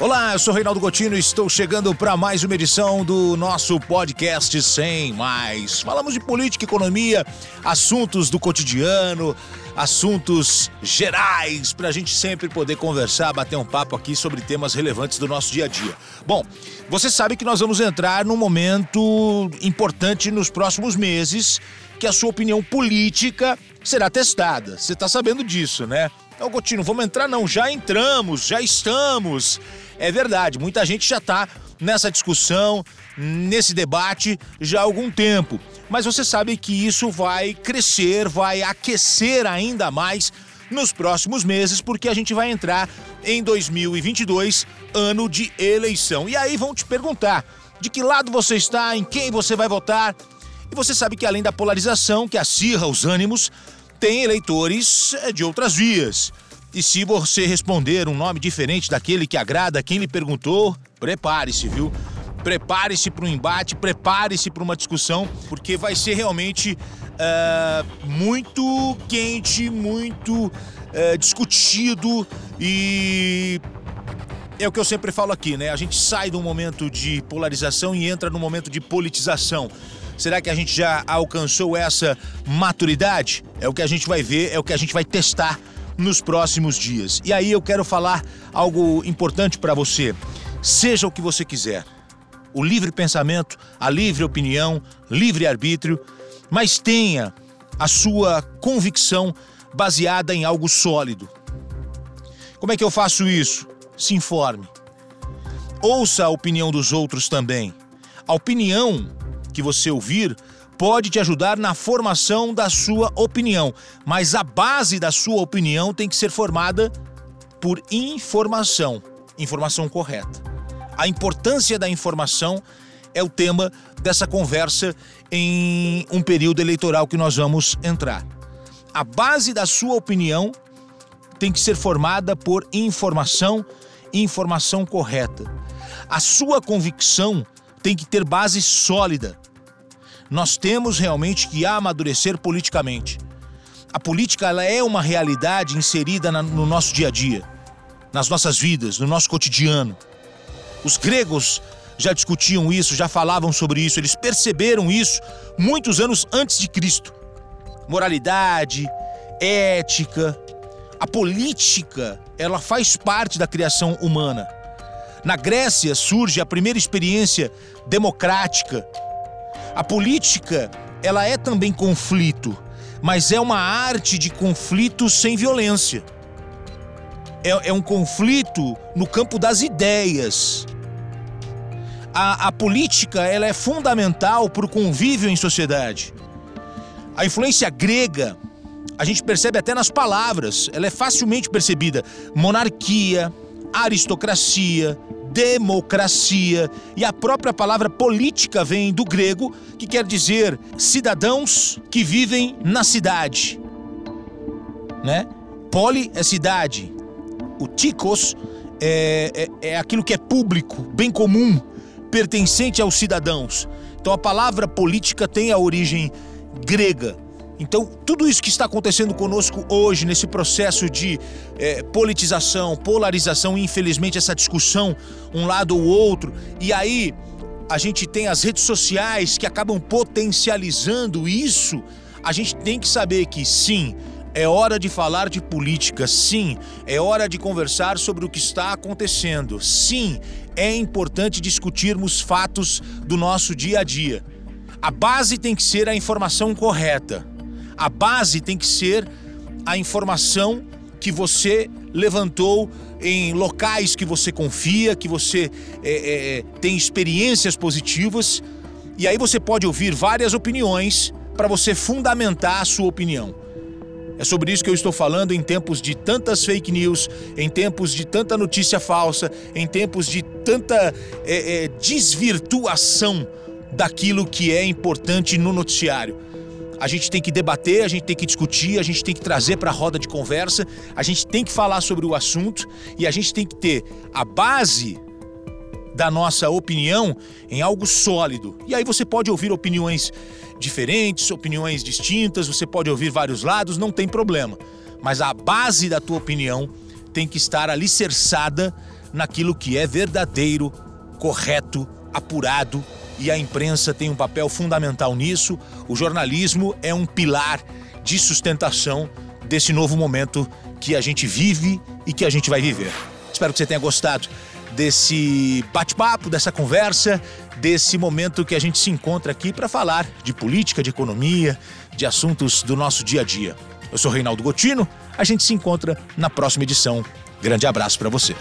Olá, eu sou Reinaldo Gotino e estou chegando para mais uma edição do nosso podcast Sem Mais. Falamos de política, economia, assuntos do cotidiano, assuntos gerais, para a gente sempre poder conversar, bater um papo aqui sobre temas relevantes do nosso dia a dia. Bom, você sabe que nós vamos entrar num momento importante nos próximos meses, que a sua opinião política será testada. Você está sabendo disso, né? Então, Gotino, vamos entrar? Não, já entramos, já estamos. É verdade, muita gente já está nessa discussão, nesse debate já há algum tempo. Mas você sabe que isso vai crescer, vai aquecer ainda mais nos próximos meses, porque a gente vai entrar em 2022, ano de eleição. E aí vão te perguntar de que lado você está, em quem você vai votar. E você sabe que além da polarização que acirra os ânimos, tem eleitores eh, de outras vias. E se você responder um nome diferente daquele que agrada quem lhe perguntou, prepare-se, viu? Prepare-se para um embate, prepare-se para uma discussão, porque vai ser realmente uh, muito quente, muito uh, discutido e é o que eu sempre falo aqui, né? A gente sai de um momento de polarização e entra num momento de politização. Será que a gente já alcançou essa maturidade? É o que a gente vai ver, é o que a gente vai testar nos próximos dias. E aí eu quero falar algo importante para você. Seja o que você quiser. O livre pensamento, a livre opinião, livre arbítrio, mas tenha a sua convicção baseada em algo sólido. Como é que eu faço isso? Se informe. Ouça a opinião dos outros também. A opinião que você ouvir pode te ajudar na formação da sua opinião, mas a base da sua opinião tem que ser formada por informação, informação correta. A importância da informação é o tema dessa conversa em um período eleitoral que nós vamos entrar. A base da sua opinião tem que ser formada por informação informação correta. A sua convicção tem que ter base sólida. Nós temos realmente que amadurecer politicamente. A política ela é uma realidade inserida na, no nosso dia a dia, nas nossas vidas, no nosso cotidiano. Os gregos já discutiam isso, já falavam sobre isso, eles perceberam isso muitos anos antes de Cristo. Moralidade, ética, a política, ela faz parte da criação humana. Na Grécia surge a primeira experiência democrática. A política, ela é também conflito, mas é uma arte de conflito sem violência. É, é um conflito no campo das ideias. A, a política, ela é fundamental para o convívio em sociedade. A influência grega, a gente percebe até nas palavras, ela é facilmente percebida. Monarquia, aristocracia, democracia e a própria palavra política vem do grego, que quer dizer cidadãos que vivem na cidade. Né? Poli é cidade. O tikos é, é, é aquilo que é público, bem comum, pertencente aos cidadãos. Então a palavra política tem a origem grega. Então, tudo isso que está acontecendo conosco hoje, nesse processo de é, politização, polarização, infelizmente, essa discussão, um lado ou outro, e aí a gente tem as redes sociais que acabam potencializando isso, a gente tem que saber que sim, é hora de falar de política, sim, é hora de conversar sobre o que está acontecendo, sim, é importante discutirmos fatos do nosso dia a dia. A base tem que ser a informação correta. A base tem que ser a informação que você levantou em locais que você confia, que você é, é, tem experiências positivas. E aí você pode ouvir várias opiniões para você fundamentar a sua opinião. É sobre isso que eu estou falando em tempos de tantas fake news, em tempos de tanta notícia falsa, em tempos de tanta é, é desvirtuação daquilo que é importante no noticiário. A gente tem que debater, a gente tem que discutir, a gente tem que trazer para a roda de conversa, a gente tem que falar sobre o assunto e a gente tem que ter a base da nossa opinião em algo sólido. E aí você pode ouvir opiniões diferentes, opiniões distintas, você pode ouvir vários lados, não tem problema. Mas a base da tua opinião tem que estar alicerçada naquilo que é verdadeiro, correto, apurado e a imprensa tem um papel fundamental nisso. O jornalismo é um pilar de sustentação desse novo momento que a gente vive e que a gente vai viver. Espero que você tenha gostado desse bate-papo, dessa conversa, desse momento que a gente se encontra aqui para falar de política, de economia, de assuntos do nosso dia a dia. Eu sou Reinaldo Gotino, a gente se encontra na próxima edição. Grande abraço para você.